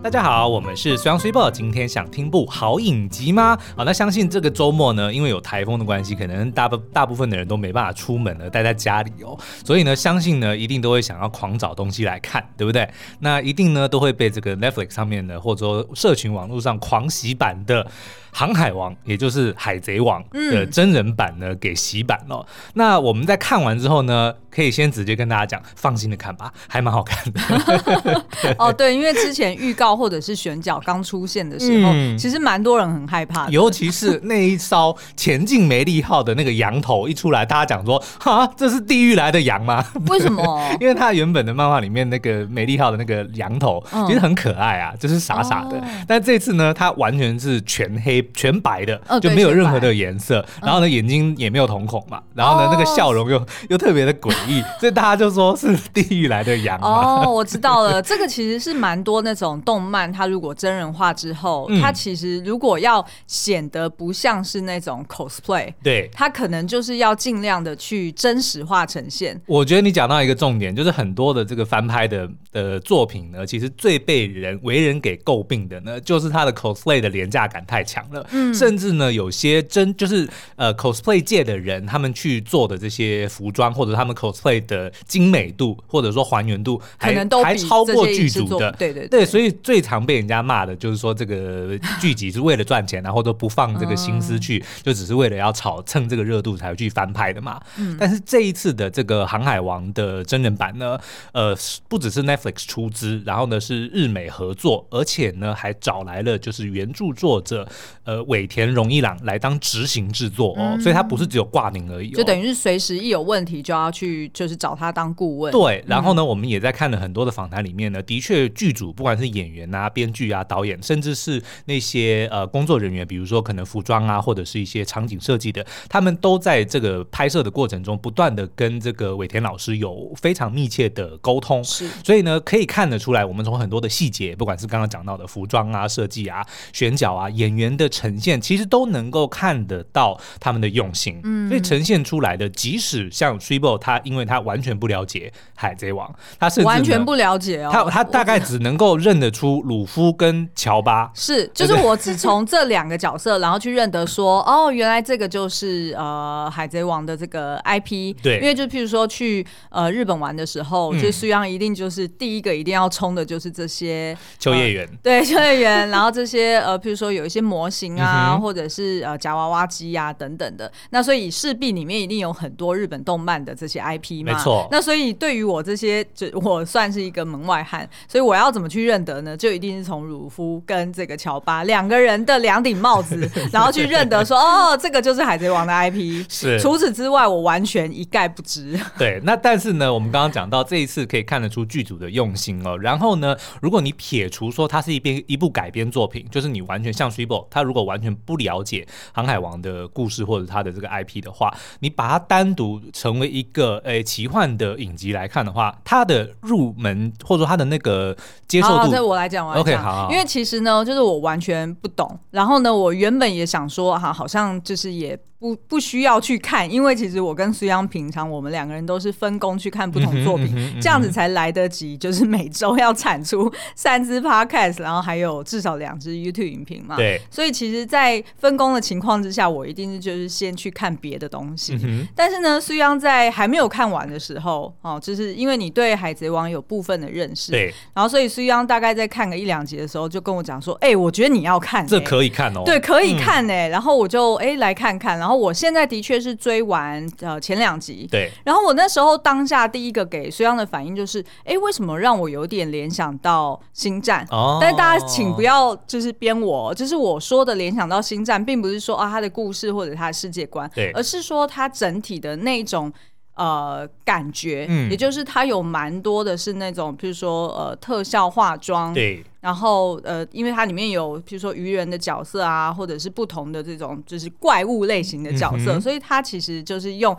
大家好，我们是虽阳虽报。今天想听部好影集吗？好，那相信这个周末呢，因为有台风的关系，可能大部大部分的人都没办法出门了，待在家里哦。所以呢，相信呢，一定都会想要狂找东西来看，对不对？那一定呢，都会被这个 Netflix 上面的，或者说社群网络上狂洗版的。《航海王》也就是《海贼王》的真人版呢，给洗版了。嗯、那我们在看完之后呢，可以先直接跟大家讲，放心的看吧，还蛮好看的。哦，对，因为之前预告或者是选角刚出现的时候，嗯、其实蛮多人很害怕，尤其是那一艘前进梅利号的那个羊头一出来，大家讲说，哈，这是地狱来的羊吗？为什么？因为他原本的漫画里面那个梅利号的那个羊头其实很可爱啊，就是傻傻的。哦、但这次呢，它完全是全黑。全白的，就没有任何的颜色，然后呢，眼睛也没有瞳孔嘛，然后呢，那个笑容又又特别的诡异，所以大家就说是地狱来的羊。哦，我知道了，这个其实是蛮多那种动漫，它如果真人化之后，它其实如果要显得不像是那种 cosplay，对，它可能就是要尽量的去真实化呈现。我觉得你讲到一个重点，就是很多的这个翻拍的的作品呢，其实最被人为人给诟病的呢，就是他的 cosplay 的廉价感太强了。嗯，甚至呢，有些真就是呃 cosplay 界的人，他们去做的这些服装，或者他们 cosplay 的精美度，或者说还原度，还可能都还超过剧组的。对对对，对，所以最常被人家骂的就是说，这个剧集是为了赚钱，然后都不放这个心思 去，就只是为了要炒蹭这个热度才去翻拍的嘛。嗯，但是这一次的这个《航海王》的真人版呢，呃，不只是 Netflix 出资，然后呢是日美合作，而且呢还找来了就是原著作者，呃。尾田荣一郎来当执行制作哦，嗯、所以他不是只有挂名而已，哦，就等于是随时一有问题就要去，就是找他当顾问。对，然后呢，嗯、我们也在看了很多的访谈里面呢，的确剧组不管是演员啊、编剧啊、导演，甚至是那些呃工作人员，比如说可能服装啊，或者是一些场景设计的，他们都在这个拍摄的过程中，不断的跟这个尾田老师有非常密切的沟通。是，所以呢，可以看得出来，我们从很多的细节，不管是刚刚讲到的服装啊、设计啊、选角啊、演员的呈现，其实都能够看得到他们的用心，嗯，所以呈现出来的，即使像 tribo 他，因为他完全不了解海贼王，他是完全不了解哦，他他大概只能够认得出鲁夫跟乔巴，是，就是我只从这两个角色，然后去认得说，哦，原来这个就是呃海贼王的这个 IP，对，因为就譬如说去呃日本玩的时候，就苏央一定就是第一个一定要冲的就是这些秋叶原，对秋叶原，然后这些呃譬如说有一些模型啊，或者是呃夹娃娃机呀、啊、等等的，那所以势必里面一定有很多日本动漫的这些 IP 嘛。没错。那所以对于我这些，就我算是一个门外汉，所以我要怎么去认得呢？就一定是从乳夫跟这个乔巴两个人的两顶帽子，然后去认得说，哦，这个就是海贼王的 IP。是。除此之外，我完全一概不知。对。那但是呢，我们刚刚讲到这一次可以看得出剧组的用心哦。然后呢，如果你撇除说它是一边一部改编作品，就是你完全像 Triple，他如果完全不了解。航海王的故事或者他的这个 IP 的话，你把它单独成为一个诶、欸、奇幻的影集来看的话，它的入门或者说它的那个接受度，这我来讲，OK，好，好，因为其实呢，就是我完全不懂，然后呢，我原本也想说，哈，好像就是也。不不需要去看，因为其实我跟苏央平常我们两个人都是分工去看不同作品，嗯嗯嗯、这样子才来得及，就是每周要产出三支 podcast，然后还有至少两支 YouTube 影评嘛。对，所以其实，在分工的情况之下，我一定是就是先去看别的东西。嗯、但是呢，苏央在还没有看完的时候，哦，就是因为你对海贼王有部分的认识，对，然后所以苏央大概在看个一两集的时候，就跟我讲说，哎、欸，我觉得你要看、欸，这可以看哦，对，可以看呢、欸。嗯、然后我就哎、欸、来看看，然后。然后我现在的确是追完呃前两集，对。然后我那时候当下第一个给苏央的反应就是，哎，为什么让我有点联想到星战？哦。但是大家请不要就是编我，就是我说的联想到星战，并不是说啊他的故事或者他的世界观，对，而是说他整体的那种呃感觉，嗯，也就是它有蛮多的是那种，比如说呃特效化妆，对。然后呃，因为它里面有比如说鱼人的角色啊，或者是不同的这种就是怪物类型的角色，嗯、所以它其实就是用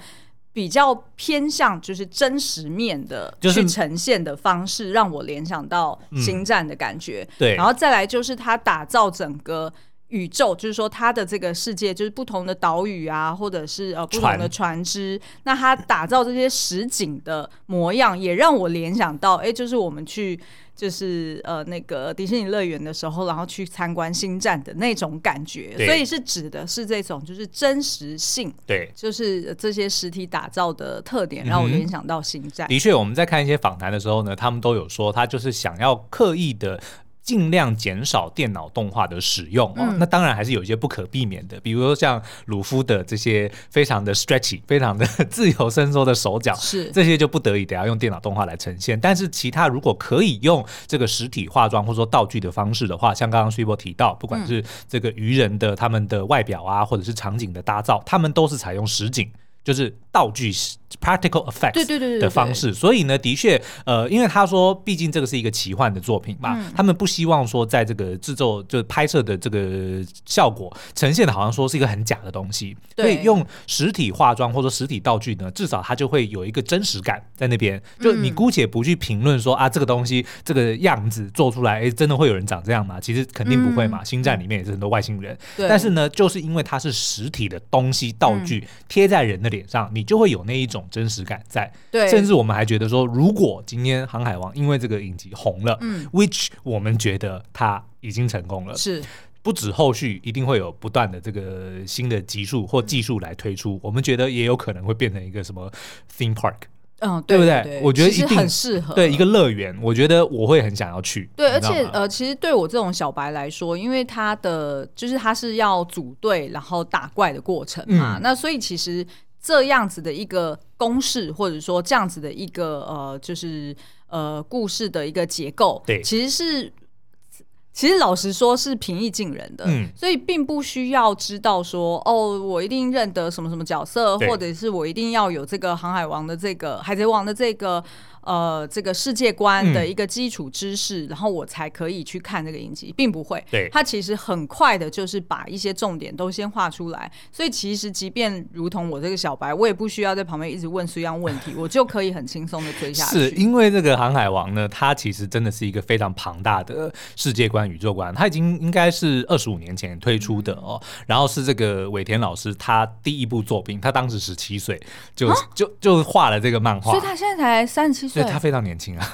比较偏向就是真实面的去呈现的方式，就是、让我联想到星战的感觉。对，然后再来就是它打造整个宇宙，就是说它的这个世界，就是不同的岛屿啊，或者是呃不同的船只，船那它打造这些实景的模样，也让我联想到，哎，就是我们去就是呃那个迪士尼乐园的时候，然后去参观星战的那种感觉，所以是指的是这种就是真实性，对，就是这些实体打造的特点，让我联想到星战。的确，我们在看一些访谈的时候呢，他们都有说，他就是想要刻意的。尽量减少电脑动画的使用。哦，嗯、那当然还是有一些不可避免的，比如说像鲁夫的这些非常的 stretchy、非常的 自由伸缩的手脚，是。这些就不得已得要用电脑动画来呈现。但是其他如果可以用这个实体化妆或者说道具的方式的话，像刚刚 Super 提到，不管是这个鱼人的他们的外表啊，或者是场景的搭造，他们都是采用实景，就是道具 practical effects 对对对对的方式，所以呢，的确，呃，因为他说，毕竟这个是一个奇幻的作品嘛，嗯、他们不希望说在这个制作就拍摄的这个效果呈现的，好像说是一个很假的东西，所以用实体化妆或者实体道具呢，至少它就会有一个真实感在那边。就你姑且不去评论说、嗯、啊，这个东西这个样子做出来，哎，真的会有人长这样吗？其实肯定不会嘛。嗯、星战里面也是很多外星人，但是呢，就是因为它是实体的东西道具贴在人的脸上，你就会有那一种。真实感在，对，甚至我们还觉得说，如果今天《航海王》因为这个影集红了，嗯，which 我们觉得它已经成功了，是，不止后续一定会有不断的这个新的技术或技术来推出，嗯、我们觉得也有可能会变成一个什么 theme park，嗯，对不对？对我觉得一定很适合，对一个乐园，我觉得我会很想要去。对，而且呃，其实对我这种小白来说，因为他的就是他是要组队然后打怪的过程嘛，嗯、那所以其实。这样子的一个公式，或者说这样子的一个呃，就是呃故事的一个结构，对，其实是其实老实说是平易近人的，嗯，所以并不需要知道说哦，我一定认得什么什么角色，或者是我一定要有这个航海王的这个海贼王的这个。呃，这个世界观的一个基础知识，嗯、然后我才可以去看这个影集，并不会。对，它其实很快的，就是把一些重点都先画出来。所以其实，即便如同我这个小白，我也不需要在旁边一直问这样问题，我就可以很轻松的追下去。是因为这个《航海王》呢，它其实真的是一个非常庞大的世界观、宇宙观。它已经应该是二十五年前推出的哦，嗯、然后是这个尾田老师他第一部作品，他当时十七岁就、啊、就就画了这个漫画，所以他现在才三十七岁。所以他非常年轻啊！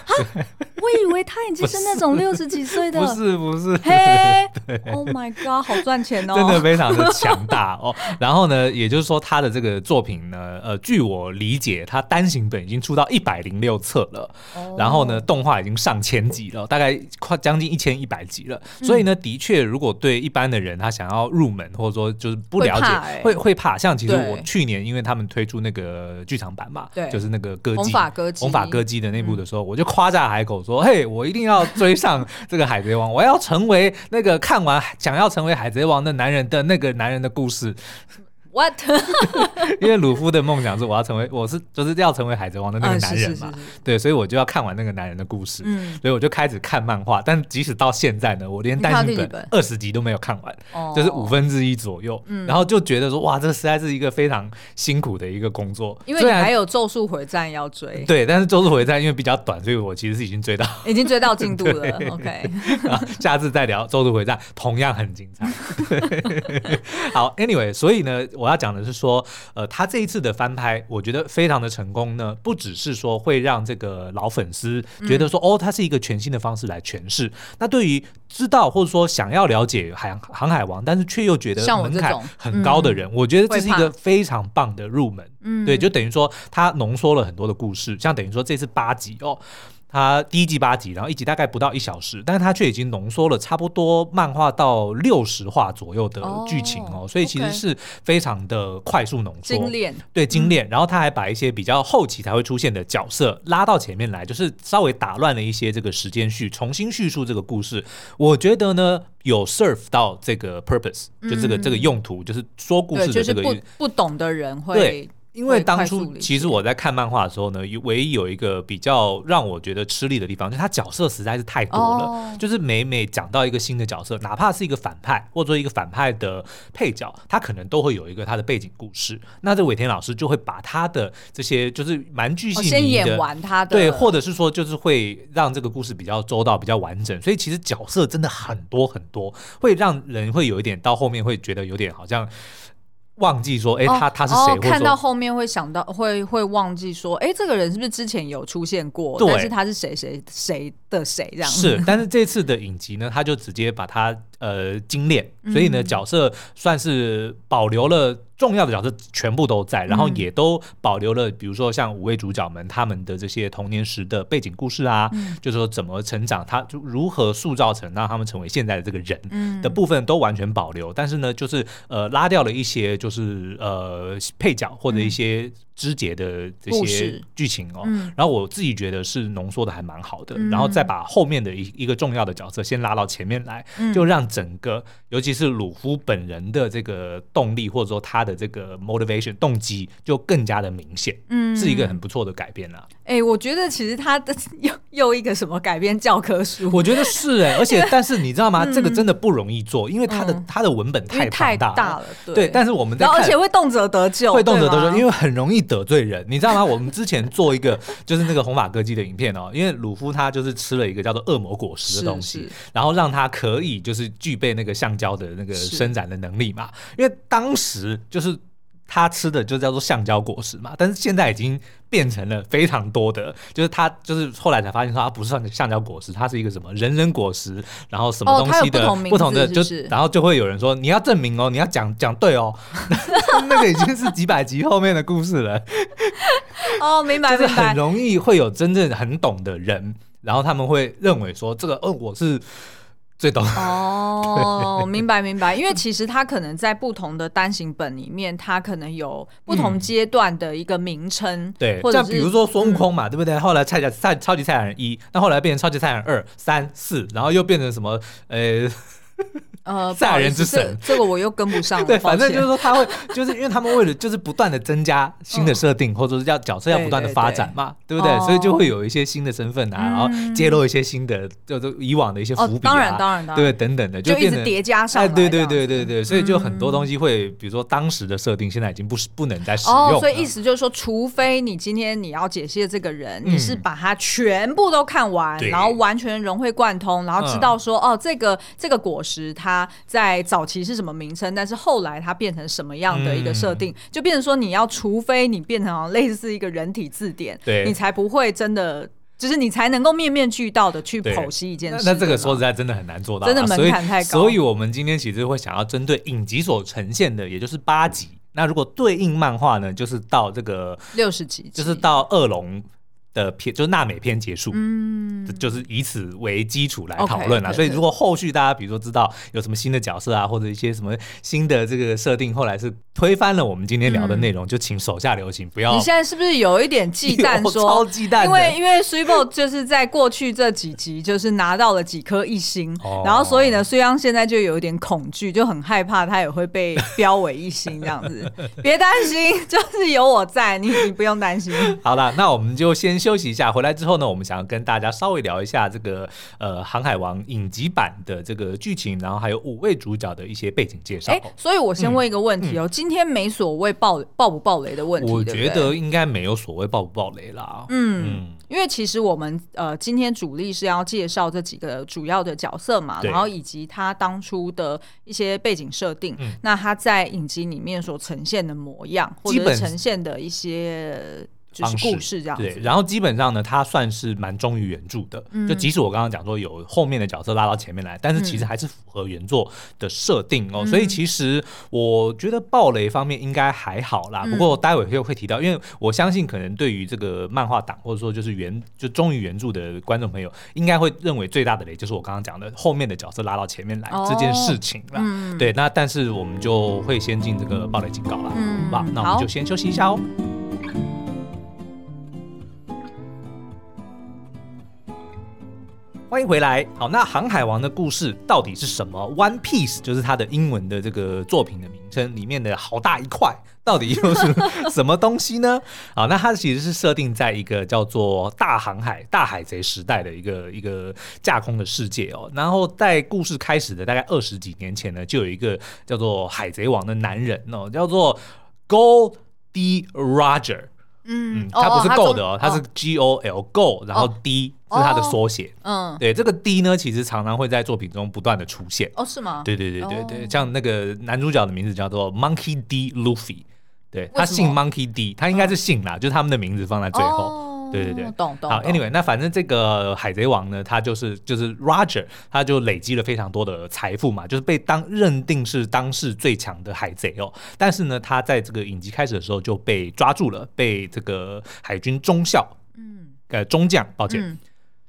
我以为他已经是那种六十几岁的，不是不是。嘿，Oh my God，好赚钱哦！真的非常的强大哦。然后呢，也就是说，他的这个作品呢，呃，据我理解，他单行本已经出到一百零六册了。然后呢，动画已经上千集了，大概快将近一千一百集了。所以呢，的确，如果对一般的人他想要入门，或者说就是不了解，会会怕。像其实我去年，因为他们推出那个剧场版嘛，对，就是那个歌姬，红发歌姬，红发歌姬的那部。的时候，我就夸下海口说：“嘿，我一定要追上 这个海贼王，我要成为那个看完想要成为海贼王的男人的那个男人的故事。” What？因为鲁夫的梦想是我要成为，我是就是要成为海贼王的那个男人嘛。对，所以我就要看完那个男人的故事。嗯，所以我就开始看漫画。但即使到现在呢，我连单行本二十集都没有看完，就是五分之一左右。嗯，然后就觉得说，哇，这实在是一个非常辛苦的一个工作。因为你还有咒术回战要追。对，但是咒术回战因为比较短，所以我其实是已经追到，已经追到进度了。OK，下次再聊咒术回战，同样很精彩。好，Anyway，所以呢，我。我要讲的是说，呃，他这一次的翻拍，我觉得非常的成功呢。不只是说会让这个老粉丝觉得说，哦，它是一个全新的方式来诠释。那对于知道或者说想要了解海航海王，但是却又觉得门槛很高的人，我，嗯、我觉得这是一个非常棒的入门。嗯，对，就等于说它浓缩了很多的故事，像等于说这次八集哦。它第一季八集，然后一集大概不到一小时，但是它却已经浓缩了差不多漫画到六十话左右的剧情哦，oh, 所以其实是非常的快速浓缩，精炼，对，精炼。然后他还把一些比较后期才会出现的角色拉到前面来，就是稍微打乱了一些这个时间序，重新叙述这个故事。我觉得呢，有 serve 到这个 purpose，就这个、嗯、这个用途，就是说故事的这个不不懂的人会。因为当初其实我在看漫画的时候呢，唯一有一个比较让我觉得吃力的地方，就是他角色实在是太多了。哦、就是每每讲到一个新的角色，哪怕是一个反派，或者说一个反派的配角，他可能都会有一个他的背景故事。那这尾田老师就会把他的这些就是蛮具细靡遗的，先演完他的，对，或者是说就是会让这个故事比较周到、比较完整。所以其实角色真的很多很多，会让人会有一点到后面会觉得有点好像。忘记说，哎、欸，他他是谁？哦，看到后面会想到，会会忘记说，哎、欸，这个人是不是之前有出现过？对，但是他是谁谁谁的谁这样？是，但是这次的影集呢，他就直接把他呃精炼，所以呢，角色算是保留了。重要的角色全部都在，然后也都保留了，比如说像五位主角们他们的这些童年时的背景故事啊，嗯、就是说怎么成长，他就如何塑造成让他们成为现在的这个人的部分都完全保留，但是呢，就是呃拉掉了一些就是呃配角或者一些。枝节的这些剧情哦，嗯、然后我自己觉得是浓缩的还蛮好的，嗯、然后再把后面的一一个重要的角色先拉到前面来，嗯、就让整个尤其是鲁夫本人的这个动力或者说他的这个 motivation 动机就更加的明显，嗯，是一个很不错的改编啊。哎、欸，我觉得其实他的 又又一个什么改编教科书，我觉得是哎、欸，而且 但是你知道吗？嗯、这个真的不容易做，因为他的、嗯、他的文本太太大了，对，对。但是我们在看，而且会动辄得咎，会动辄得咎，因为很容易。得罪人，你知道吗？我们之前做一个 就是那个红发歌姬的影片哦，因为鲁夫他就是吃了一个叫做恶魔果实的东西，然后让他可以就是具备那个橡胶的那个伸展的能力嘛。因为当时就是。他吃的就叫做橡胶果实嘛，但是现在已经变成了非常多的，就是他就是后来才发现说它不是橡橡胶果实，它是一个什么人人果实，然后什么东西的不同，不同的，就是然后就会有人说你要证明哦，你要讲讲对哦，那个已经是几百集后面的故事了。哦，明白，就是很容易会有真正很懂的人，然后他们会认为说这个哦，我是。最懂哦，明白明白，因为其实它可能在不同的单行本里面，它可能有不同阶段的一个名称，嗯，对，或者像比如说孙悟空嘛，嗯、对不对？后来菜甲赛超级赛亚人一，那后来变成超级赛亚人二、三、四，然后又变成什么？呃。呃，赛亚人之神，这个我又跟不上。对，反正就是说他会，就是因为他们为了就是不断的增加新的设定，或者是要角色要不断的发展嘛，对不对？所以就会有一些新的身份啊，然后揭露一些新的，就是以往的一些伏笔啊，当然当然，对，等等的，就一直叠加上。哎，对对对对对，所以就很多东西会，比如说当时的设定，现在已经不是不能再使用。所以意思就是说，除非你今天你要解析的这个人，你是把它全部都看完，然后完全融会贯通，然后知道说，哦，这个这个果实它在。早期是什么名称？但是后来它变成什么样的一个设定，嗯、就变成说你要，除非你变成类似一个人体字典，对你才不会真的，就是你才能够面面俱到的去剖析一件事。那这个说实在真的很难做到，真的门槛太高所。所以我们今天其实会想要针对影集所呈现的，也就是八集。那如果对应漫画呢，就是到这个六十集，就是到恶龙。的片就是娜美篇结束，嗯，就是以此为基础来讨论啦。所以如果后续大家比如说知道有什么新的角色啊，或者一些什么新的这个设定，后来是推翻了我们今天聊的内容，就请手下留情，不要。你现在是不是有一点忌 惮？说超忌惮，因为因为 Super 就是在过去这几集就是拿到了几颗一星，然后所以呢，虽然现在就有一点恐惧，就很害怕他也会被标为一星这样子。别担心，就是有我在，你你不用担心。好了，那我们就先。休息一下，回来之后呢，我们想要跟大家稍微聊一下这个呃《航海王》影集版的这个剧情，然后还有五位主角的一些背景介绍。哎、欸，所以我先问一个问题哦，嗯、今天没所谓爆爆不爆雷的问题，我觉得应该没有所谓爆不爆雷啦。嗯，嗯。因为其实我们呃今天主力是要介绍这几个主要的角色嘛，然后以及他当初的一些背景设定，嗯、那他在影集里面所呈现的模样，或者呈现的一些。就是故事这样对，然后基本上呢，它算是蛮忠于原著的。嗯、就即使我刚刚讲说有后面的角色拉到前面来，但是其实还是符合原作的设定哦。嗯、所以其实我觉得暴雷方面应该还好啦。嗯、不过待会会会提到，因为我相信可能对于这个漫画党或者说就是原就忠于原著的观众朋友，应该会认为最大的雷就是我刚刚讲的后面的角色拉到前面来这件事情啦。哦嗯、对，那但是我们就会先进这个暴雷警告了，嗯，好吧？那我们就先休息一下哦。欢迎回来。好，那《航海王》的故事到底是什么？One Piece 就是它的英文的这个作品的名称，里面的好大一块，到底又是什么东西呢？好，那它其实是设定在一个叫做大航海、大海贼时代的一个一个架空的世界哦。然后在故事开始的大概二十几年前呢，就有一个叫做海贼王的男人哦，叫做 Gol D. Roger。嗯，他不是 Gold 哦，他是 G O L Gold，然后 D 是它的缩写。嗯，对，这个 D 呢，其实常常会在作品中不断的出现。哦，是吗？对对对对对，像那个男主角的名字叫做 Monkey D. Luffy，对，他姓 Monkey D，他应该是姓啦，就是他们的名字放在最后。对对对，懂懂。好，Anyway，那反正这个海贼王呢，他就是就是 Roger，他就累积了非常多的财富嘛，就是被当认定是当世最强的海贼哦。但是呢，他在这个影集开始的时候就被抓住了，被这个海军中校，嗯，呃，中将，抱歉，嗯、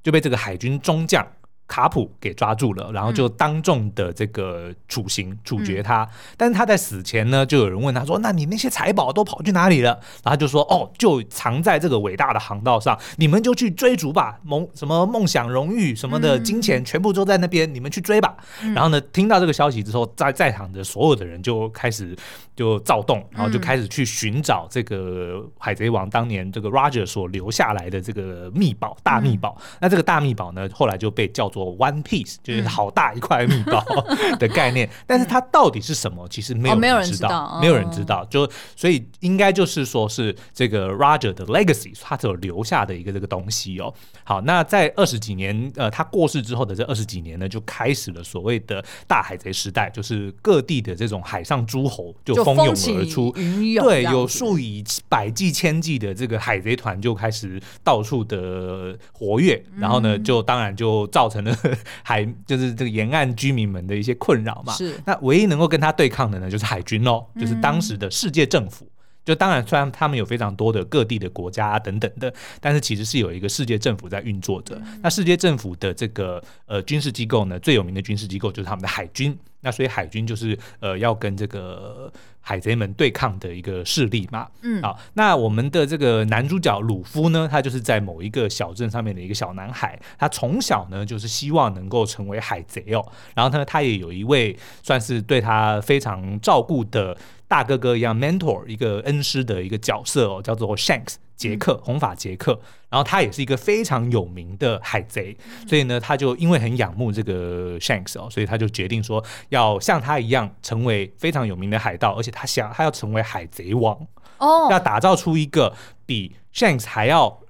就被这个海军中将。卡普给抓住了，然后就当众的这个处刑、嗯、处决他。但是他在死前呢，就有人问他说：“那你那些财宝都跑去哪里了？”然后他就说：“哦，就藏在这个伟大的航道上，你们就去追逐吧。梦什么梦想、荣誉什么的金钱，全部都在那边，你们去追吧。嗯”然后呢，听到这个消息之后，在在场的所有的人就开始就躁动，然后就开始去寻找这个海贼王当年这个 Roger 所留下来的这个秘宝、大秘宝。嗯、那这个大秘宝呢，后来就被叫做。做 One Piece 就是好大一块面包 的概念，但是它到底是什么？其实没有人知道，没有人知道。就所以应该就是说是这个 Roger 的 Legacy，他所留下的一个这个东西哦。好，那在二十几年呃他过世之后的这二十几年呢，就开始了所谓的大海贼时代，就是各地的这种海上诸侯就蜂拥而出，对，有数以百计、千计的这个海贼团就开始到处的活跃，然后呢，就当然就造成。海就是这个沿岸居民们的一些困扰嘛，是。那唯一能够跟他对抗的呢，就是海军哦，就是当时的世界政府。就当然，虽然他们有非常多的各地的国家啊等等的，但是其实是有一个世界政府在运作着。那世界政府的这个呃军事机构呢，最有名的军事机构就是他们的海军。那所以海军就是呃要跟这个海贼们对抗的一个势力嘛。嗯，好，那我们的这个男主角鲁夫呢，他就是在某一个小镇上面的一个小男孩，他从小呢就是希望能够成为海贼哦。然后呢，他也有一位算是对他非常照顾的。大哥哥一样，mentor 一个恩师的一个角色哦，叫做 Shanks 杰克，红发杰克。然后他也是一个非常有名的海贼，所以呢，他就因为很仰慕这个 Shanks 哦，所以他就决定说要像他一样成为非常有名的海盗，而且他想他要成为海贼王哦，要打造出一个比 Shanks 还要。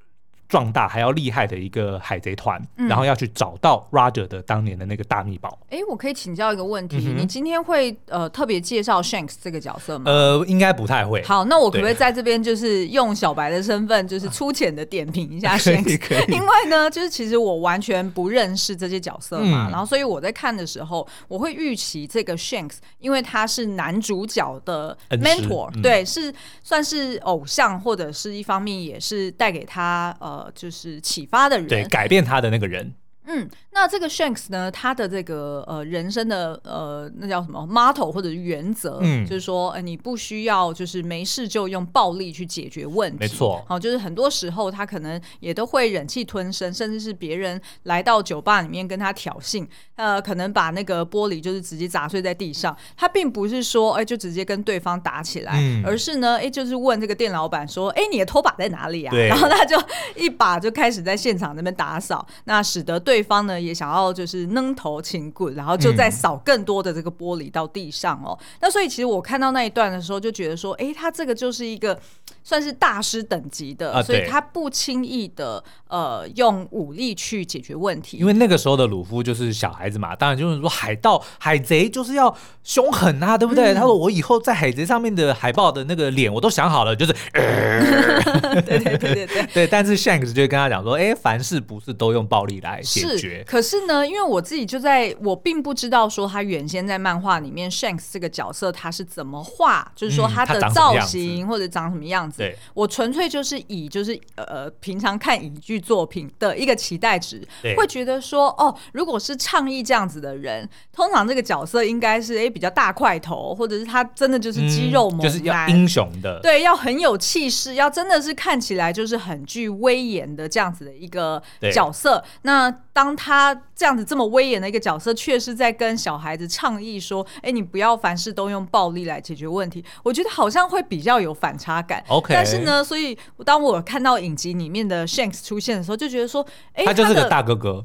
壮大还要厉害的一个海贼团，嗯、然后要去找到 Roger 的当年的那个大秘宝。哎，我可以请教一个问题，嗯、你今天会呃特别介绍 Shanks 这个角色吗？呃，应该不太会。好，那我可不可以在这边就是用小白的身份，就是 粗浅的点评一下 Shanks？因为呢，就是其实我完全不认识这些角色嘛，嗯、然后所以我在看的时候，我会预期这个 Shanks，因为他是男主角的 mentor，、嗯、对，是算是偶像，或者是一方面也是带给他呃。就是启发的人，对，改变他的那个人。嗯，那这个 Shanks 呢，他的这个呃人生的呃那叫什么 motto 或者原则，嗯，就是说，呃，你不需要就是没事就用暴力去解决问题，没错。好，就是很多时候他可能也都会忍气吞声，甚至是别人来到酒吧里面跟他挑衅，呃，可能把那个玻璃就是直接砸碎在地上，他并不是说哎就直接跟对方打起来，嗯，而是呢哎就是问这个店老板说，哎你的拖把在哪里啊？然后他就 一把就开始在现场那边打扫，那使得对。对方呢也想要就是扔头轻棍，然后就再扫更多的这个玻璃到地上哦。嗯、那所以其实我看到那一段的时候，就觉得说，哎，他这个就是一个算是大师等级的，啊、所以他不轻易的呃用武力去解决问题。因为那个时候的鲁夫就是小孩子嘛，当然就是说海盗海贼就是要凶狠啊，对不对？嗯、他说我以后在海贼上面的海报的那个脸我都想好了，就是，对对对对对对。但是 Shanks 就跟他讲说，哎，凡事不是都用暴力来解决。可是呢，因为我自己就在我并不知道说他原先在漫画里面 Shanks 这个角色他是怎么画，就是说他的造型或者长什么样子。子。对，我纯粹就是以就是呃平常看影剧作品的一个期待值，会觉得说哦，如果是倡议这样子的人，通常这个角色应该是哎比较大块头，或者是他真的就是肌肉猛男，嗯，就是要英雄的，对，要很有气势，要真的是看起来就是很具威严的这样子的一个角色。那当他这样子这么威严的一个角色，却是在跟小孩子倡议说：“哎，你不要凡事都用暴力来解决问题。”我觉得好像会比较有反差感。OK，但是呢，所以当我看到影集里面的 Shanks 出现的时候，就觉得说：“哎，他就是个大哥哥。”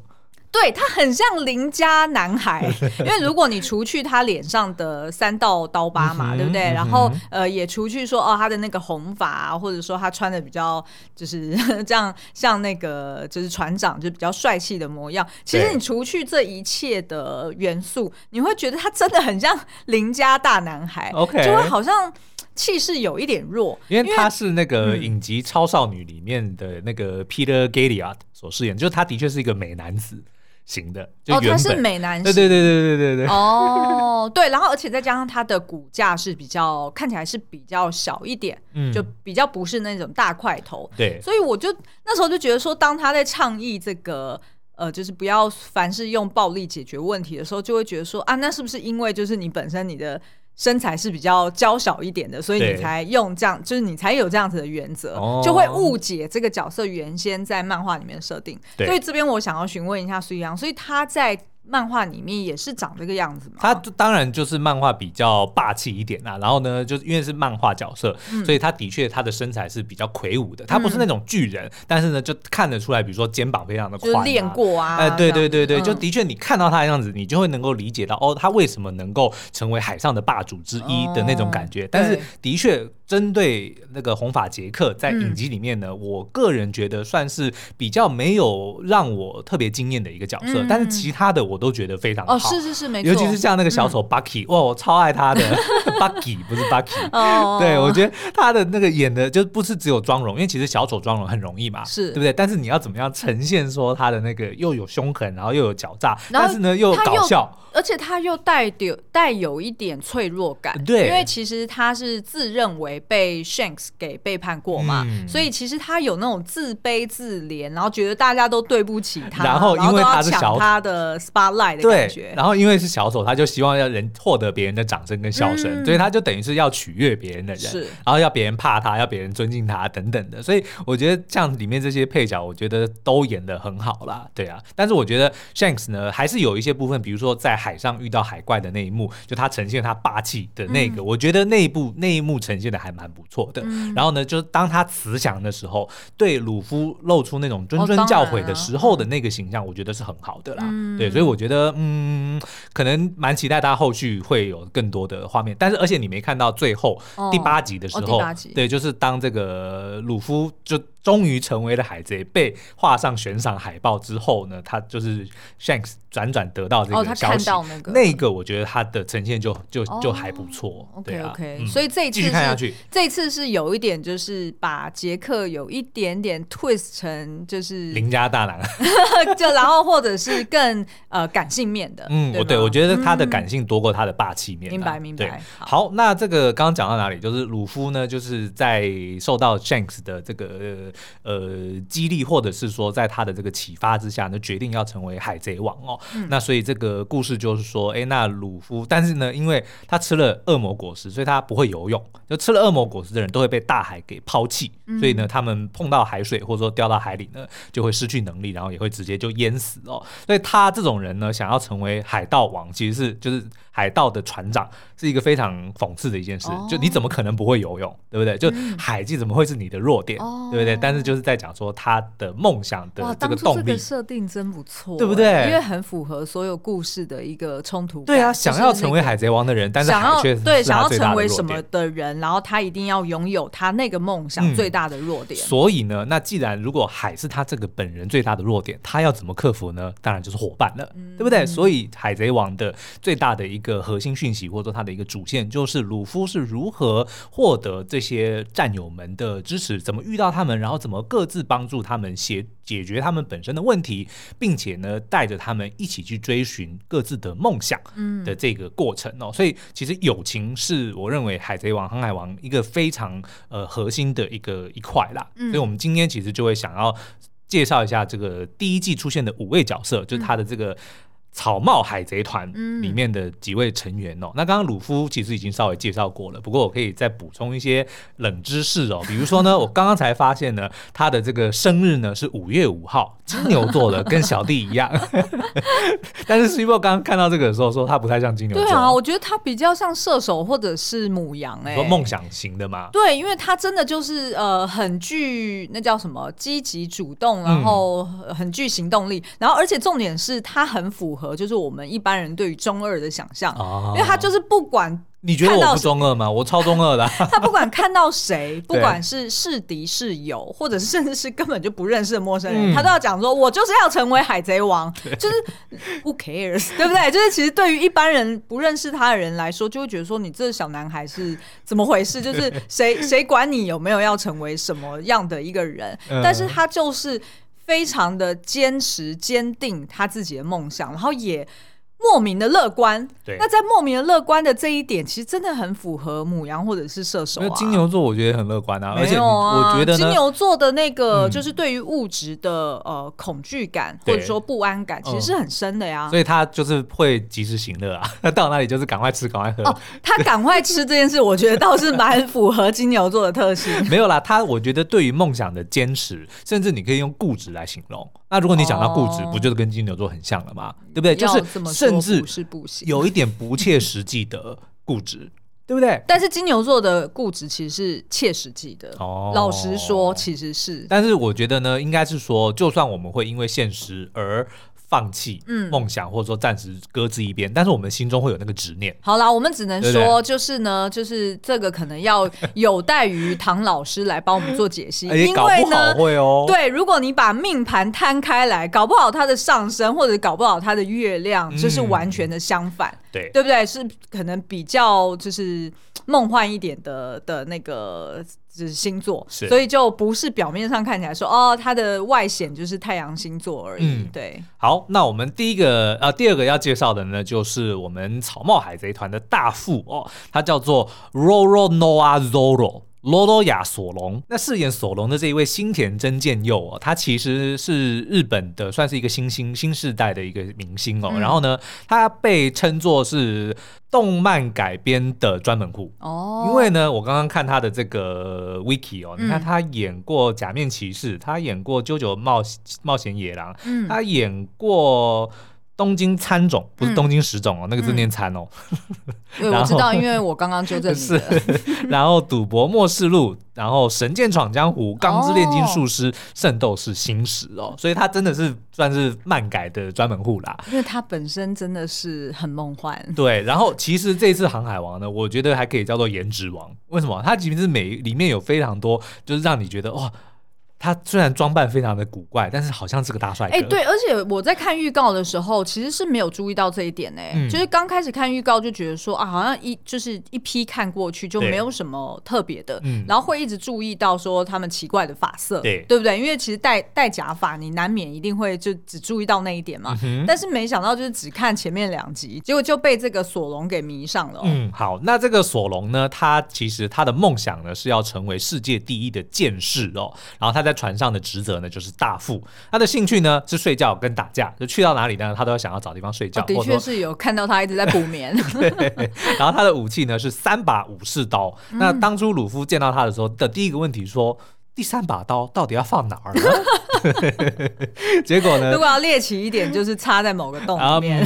对，他很像邻家男孩，因为如果你除去他脸上的三道刀疤嘛，对不对？然后呃，也除去说哦，他的那个红发啊，或者说他穿的比较就是 这样，像那个就是船长，就比较帅气的模样。其实你除去这一切的元素，你会觉得他真的很像邻家大男孩，OK，就会好像气势有一点弱，因为他是那个影集《超少女》里面的那个 Peter Galliard 所饰演，就是他的确是一个美男子。型的哦，他是美男型，对对对对对对对。哦，对，然后而且再加上他的骨架是比较看起来是比较小一点，嗯，就比较不是那种大块头，对，所以我就那时候就觉得说，当他在倡议这个呃，就是不要凡是用暴力解决问题的时候，就会觉得说啊，那是不是因为就是你本身你的。身材是比较娇小一点的，所以你才用这样，就是你才有这样子的原则，就会误解这个角色原先在漫画里面的设定。所以这边我想要询问一下苏阳，所以他在。漫画里面也是长这个样子吗？他当然就是漫画比较霸气一点啦。然后呢，就是因为是漫画角色，嗯、所以他的确他的身材是比较魁梧的。他不是那种巨人，嗯、但是呢，就看得出来，比如说肩膀非常的宽、啊，练过啊。哎、呃，对对对对，嗯、就的确你看到他的样子，你就会能够理解到哦，他为什么能够成为海上的霸主之一的那种感觉。哦、但是的确。针对那个红发杰克，在影集里面呢，嗯、我个人觉得算是比较没有让我特别惊艳的一个角色，嗯、但是其他的我都觉得非常好。哦，是是是，没错。尤其是像那个小丑 Bucky，、嗯、哇，我超爱他的 Bucky，不是 Bucky。哦。对，我觉得他的那个演的就不是只有妆容，因为其实小丑妆容很容易嘛，是对不对？但是你要怎么样呈现说他的那个又有凶狠，然后又有狡诈，但是呢又搞笑。而且他又带有带有一点脆弱感，对，因为其实他是自认为被 Shanks 给背叛过嘛，嗯、所以其实他有那种自卑自怜，然后觉得大家都对不起他，然后因为他是小他的 spotlight 的感觉，然后因为是小丑，他就希望要人获得别人的掌声跟笑声，嗯、所以他就等于是要取悦别人的人，是，然后要别人怕他，要别人尊敬他等等的，所以我觉得像里面这些配角，我觉得都演的很好啦，对啊，但是我觉得 Shanks 呢，还是有一些部分，比如说在。海上遇到海怪的那一幕，就他呈现他霸气的那个，嗯、我觉得那一部那一幕呈现的还蛮不错的。嗯、然后呢，就是当他慈祥的时候，对鲁夫露出那种谆谆教诲的时候的那个形象，我觉得是很好的啦。嗯、对，所以我觉得，嗯，可能蛮期待他后续会有更多的画面。但是，而且你没看到最后第八集的时候，对，就是当这个鲁夫就。终于成为了海贼，被画上悬赏海报之后呢，他就是 Shanks 转转得到这个消息，哦、他看到那个，那个我觉得他的呈现就就就还不错。哦、OK 所以这一次继续看下去，这次是有一点就是把杰克有一点点 twist 成就是邻家大男，就然后或者是更呃感性面的。嗯，我对，我觉得他的感性多过他的霸气面、嗯。明白明白。好，好，那这个刚刚讲到哪里？就是鲁夫呢，就是在受到 Shanks 的这个。呃，激励或者是说，在他的这个启发之下呢，决定要成为海贼王哦。嗯、那所以这个故事就是说，哎，那鲁夫，但是呢，因为他吃了恶魔果实，所以他不会游泳。就吃了恶魔果实的人都会被大海给抛弃，嗯、所以呢，他们碰到海水或者说掉到海里呢，就会失去能力，然后也会直接就淹死哦。所以他这种人呢，想要成为海盗王，其实是就是。海盗的船长是一个非常讽刺的一件事，就你怎么可能不会游泳，对不对？就海技怎么会是你的弱点，对不对？但是就是在讲说他的梦想的这个动力。这个设定真不错，对不对？因为很符合所有故事的一个冲突。对啊，想要成为海贼王的人，但是海却对想要成为什么的人，然后他一定要拥有他那个梦想最大的弱点。所以呢，那既然如果海是他这个本人最大的弱点，他要怎么克服呢？当然就是伙伴了，对不对？所以海贼王的最大的一个。核心讯息，或者说他的一个主线，就是鲁夫是如何获得这些战友们的支持，怎么遇到他们，然后怎么各自帮助他们解解决他们本身的问题，并且呢，带着他们一起去追寻各自的梦想的这个过程哦。所以其实友情是我认为《海贼王》《航海王》一个非常呃核心的一个一块啦。所以我们今天其实就会想要介绍一下这个第一季出现的五位角色，就是他的这个。草帽海贼团里面的几位成员哦，嗯、那刚刚鲁夫其实已经稍微介绍过了，不过我可以再补充一些冷知识哦，比如说呢，我刚刚才发现呢，他的这个生日呢是五月五号，金牛座的，跟小弟一样。但是 Super 刚刚看到这个的时候说他不太像金牛座，对啊，我觉得他比较像射手或者是母羊哎、欸，说梦想型的嘛，对，因为他真的就是呃很具那叫什么积极主动，然后很具行动力，嗯、然后而且重点是他很符合。和就是我们一般人对于中二的想象，因为他就是不管你觉得我不中二吗？我超中二的。他不管看到谁，不管是是敌是友，或者是甚至是根本就不认识的陌生人，他都要讲说：“我就是要成为海贼王。”就是 Who cares，对不对？就是其实对于一般人不认识他的人来说，就会觉得说你这小男孩是怎么回事？就是谁 谁管你有没有要成为什么样的一个人？但是他就是。非常的坚持、坚定他自己的梦想，然后也。莫名的乐观，对，那在莫名的乐观的这一点，其实真的很符合母羊或者是射手啊。金牛座我觉得很乐观啊，而且我觉得金牛座的那个就是对于物质的呃恐惧感或者说不安感，其实是很深的呀。所以他就是会及时行乐啊，他 到那里就是赶快吃、赶快喝。哦，他赶快吃这件事，我觉得倒是蛮符合金牛座的特性。没有啦，他我觉得对于梦想的坚持，甚至你可以用固执来形容。那如果你讲到固执，不就是跟金牛座很像了吗？对不对？就是甚至有一点不切实际的固执，对不对？但是金牛座的固执其实是切实际的。哦，老实说，其实是。但是我觉得呢，应该是说，就算我们会因为现实而。放弃梦想，或者说暂时搁置一边，但是我们心中会有那个执念。好啦，我们只能说，就是呢，就是这个可能要有待于唐老师来帮我们做解析，因为呢，会哦，对，如果你把命盘摊开来，搞不好它的上升或者搞不好它的月亮就是完全的相反，对，对不对？是可能比较就是梦幻一点的的那个。就是星座，所以就不是表面上看起来说哦，它的外显就是太阳星座而已。嗯、对，好，那我们第一个呃，第二个要介绍的呢，就是我们草帽海贼团的大副哦，他叫做 Roronoa Zoro。罗罗亚索隆，那饰演索隆的这一位新田真剑佑哦，他其实是日本的，算是一个新星、新世代的一个明星哦。嗯、然后呢，他被称作是动漫改编的专门户哦。因为呢，我刚刚看他的这个 wiki 哦，嗯、你看他演过《假面骑士》，他演过《啾啾冒冒险野狼》，嗯，他演过。东京餐种不是东京食种哦，嗯、那个字念餐哦。对，我知道，因为我刚刚纠正你。是，然后赌博末世录，然后神剑闯江湖，钢之炼金术师，圣斗士星矢哦，所以他真的是算是漫改的专门户啦。因为他本身真的是很梦幻。对，然后其实这次航海王呢，我觉得还可以叫做颜值王。为什么？他其实是每里面有非常多，就是让你觉得哇。他虽然装扮非常的古怪，但是好像是个大帅哥。哎，对，而且我在看预告的时候，其实是没有注意到这一点呢。嗯、就是刚开始看预告就觉得说啊，好像一就是一批看过去就没有什么特别的，嗯、然后会一直注意到说他们奇怪的发色，对，对不对？因为其实戴戴假发，你难免一定会就只注意到那一点嘛。嗯、但是没想到就是只看前面两集，结果就被这个索隆给迷上了、哦。嗯，好，那这个索隆呢，他其实他的梦想呢是要成为世界第一的剑士哦，然后他在。在船上的职责呢，就是大副。他的兴趣呢是睡觉跟打架，就去到哪里呢，他都要想要找地方睡觉。哦、的确是有看到他一直在补眠。对，然后他的武器呢是三把武士刀。嗯、那当初鲁夫见到他的时候的第一个问题说。第三把刀到底要放哪儿呢？结果呢？如果要猎奇一点，就是插在某个洞里面。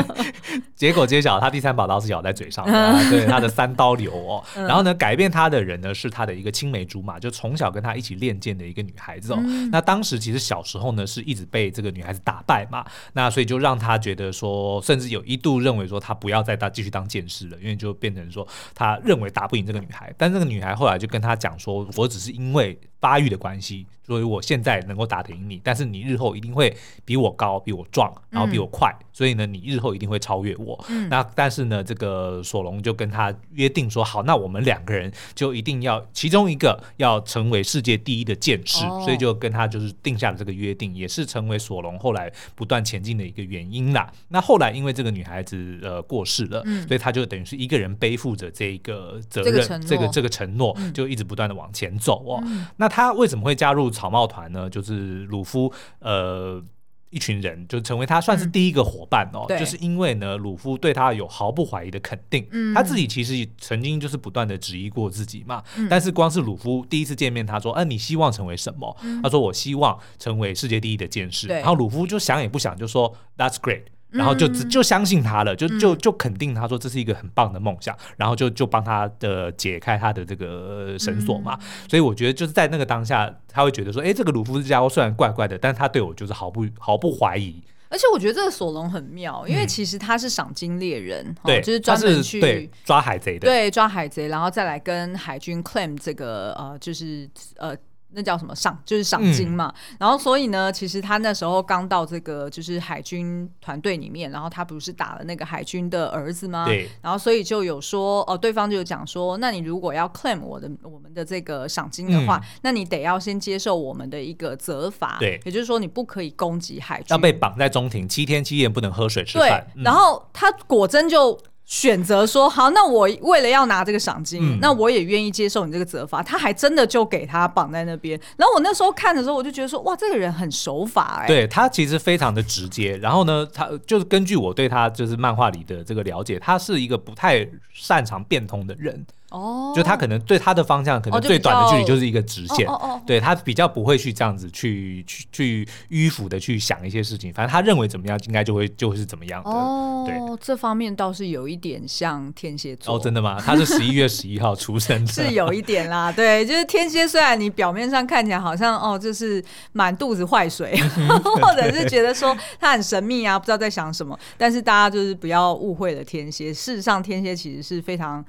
结果揭晓，他第三把刀是咬在嘴上的，啊，对，他的三刀流哦。然后呢，改变他的人呢是他的一个青梅竹马，就从小跟他一起练剑的一个女孩子哦。嗯、那当时其实小时候呢是一直被这个女孩子打败嘛，那所以就让他觉得说，甚至有一度认为说他不要再当继续当剑士了，因为就变成说他认为打不赢这个女孩。但这个女孩后来就跟他讲说，我只是因为。great 发育的关系。所以我现在能够打得赢你，但是你日后一定会比我高、比我壮，然后比我快，嗯、所以呢，你日后一定会超越我。嗯、那但是呢，这个索隆就跟他约定说，好，那我们两个人就一定要其中一个要成为世界第一的剑士，哦、所以就跟他就是定下了这个约定，也是成为索隆后来不断前进的一个原因啦。那后来因为这个女孩子呃过世了，嗯、所以他就等于是一个人背负着这个责任，这个这个、这个承诺，嗯、就一直不断的往前走哦。嗯、那他为什么会加入？草帽团呢，就是鲁夫，呃，一群人就成为他算是第一个伙伴哦，嗯、就是因为呢，鲁夫对他有毫不怀疑的肯定，嗯、他自己其实曾经就是不断的质疑过自己嘛，嗯、但是光是鲁夫第一次见面，他说，哎、啊，你希望成为什么？嗯、他说，我希望成为世界第一的剑士。对然后鲁夫就想也不想就说，That's great。然后就只就相信他了，就就就肯定他说这是一个很棒的梦想，然后就就帮他的解开他的这个绳索嘛。所以我觉得就是在那个当下，他会觉得说，哎，这个鲁夫这家伙虽然怪怪的，但是他对我就是毫不毫不怀疑。而且我觉得这个索隆很妙，因为其实他是赏金猎人，对，就是专门去抓海贼的，对，抓海贼，然后再来跟海军 claim 这个呃，就是呃。那叫什么赏？就是赏金嘛。嗯、然后所以呢，其实他那时候刚到这个就是海军团队里面，然后他不是打了那个海军的儿子吗？对。然后所以就有说，哦，对方就有讲说，那你如果要 claim 我的我们的这个赏金的话，嗯、那你得要先接受我们的一个责罚。对。也就是说，你不可以攻击海军，要被绑在中庭七天七夜，不能喝水吃饭。对。嗯、然后他果真就。选择说好，那我为了要拿这个赏金，嗯、那我也愿意接受你这个责罚。他还真的就给他绑在那边。然后我那时候看的时候，我就觉得说，哇，这个人很守法哎、欸。对，他其实非常的直接。然后呢，他就是根据我对他就是漫画里的这个了解，他是一个不太擅长变通的人。哦，就他可能对他的方向，可能最短的距离就是一个直线。哦哦哦，对，他比较不会去这样子去去去迂腐的去想一些事情，反正他认为怎么样，应该就会就会是怎么样的。哦，对，这方面倒是有一点像天蝎座。哦，真的吗？他是十一月十一号出生的，是有一点啦。对，就是天蝎，虽然你表面上看起来好像哦，就是满肚子坏水，或者是觉得说他很神秘啊，不知道在想什么，但是大家就是不要误会了天蝎。事实上，天蝎其实是非常。